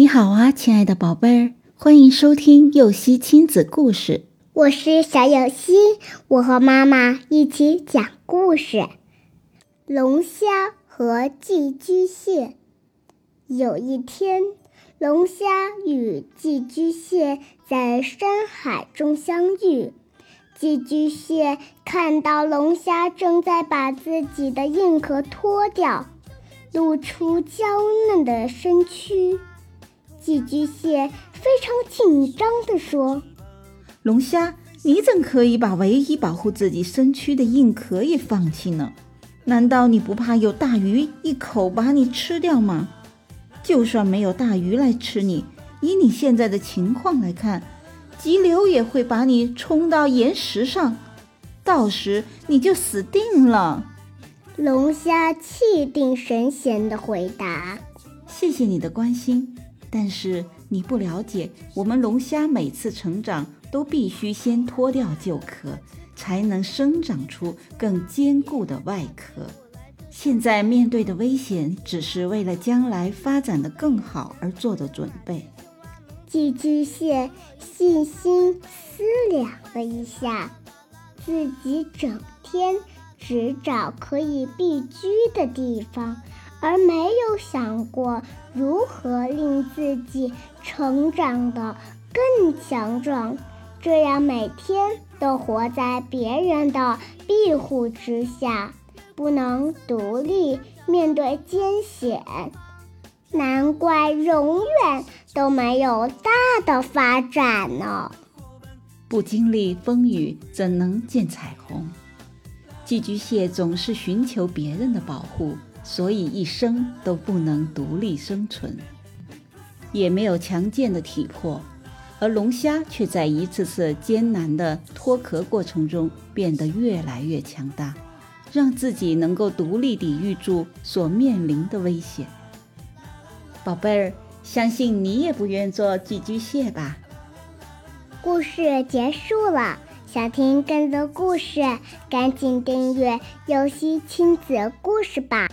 你好啊，亲爱的宝贝儿，欢迎收听幼熙亲子故事。我是小幼熙，我和妈妈一起讲故事。龙虾和寄居蟹。有一天，龙虾与寄居蟹在深海中相遇。寄居蟹看到龙虾正在把自己的硬壳脱掉，露出娇嫩的身躯。寄居蟹非常紧张地说：“龙虾，你怎可以把唯一保护自己身躯的硬壳也放弃呢？难道你不怕有大鱼一口把你吃掉吗？就算没有大鱼来吃你，以你现在的情况来看。”急流也会把你冲到岩石上，到时你就死定了。龙虾气定神闲地回答：“谢谢你的关心，但是你不了解，我们龙虾每次成长都必须先脱掉旧壳，才能生长出更坚固的外壳。现在面对的危险，只是为了将来发展的更好而做的准备。”寄居蟹细心思量了一下，自己整天只找可以避居的地方，而没有想过如何令自己成长得更强壮，这样每天都活在别人的庇护之下，不能独立面对艰险。难怪永远都没有大的发展呢。不经历风雨，怎能见彩虹？寄居蟹总是寻求别人的保护，所以一生都不能独立生存，也没有强健的体魄。而龙虾却在一次次艰难的脱壳过程中变得越来越强大，让自己能够独立抵御住所面临的危险。宝贝儿，相信你也不愿做寄居蟹吧？故事结束了，想听更多故事，赶紧订阅“游戏亲子故事”吧。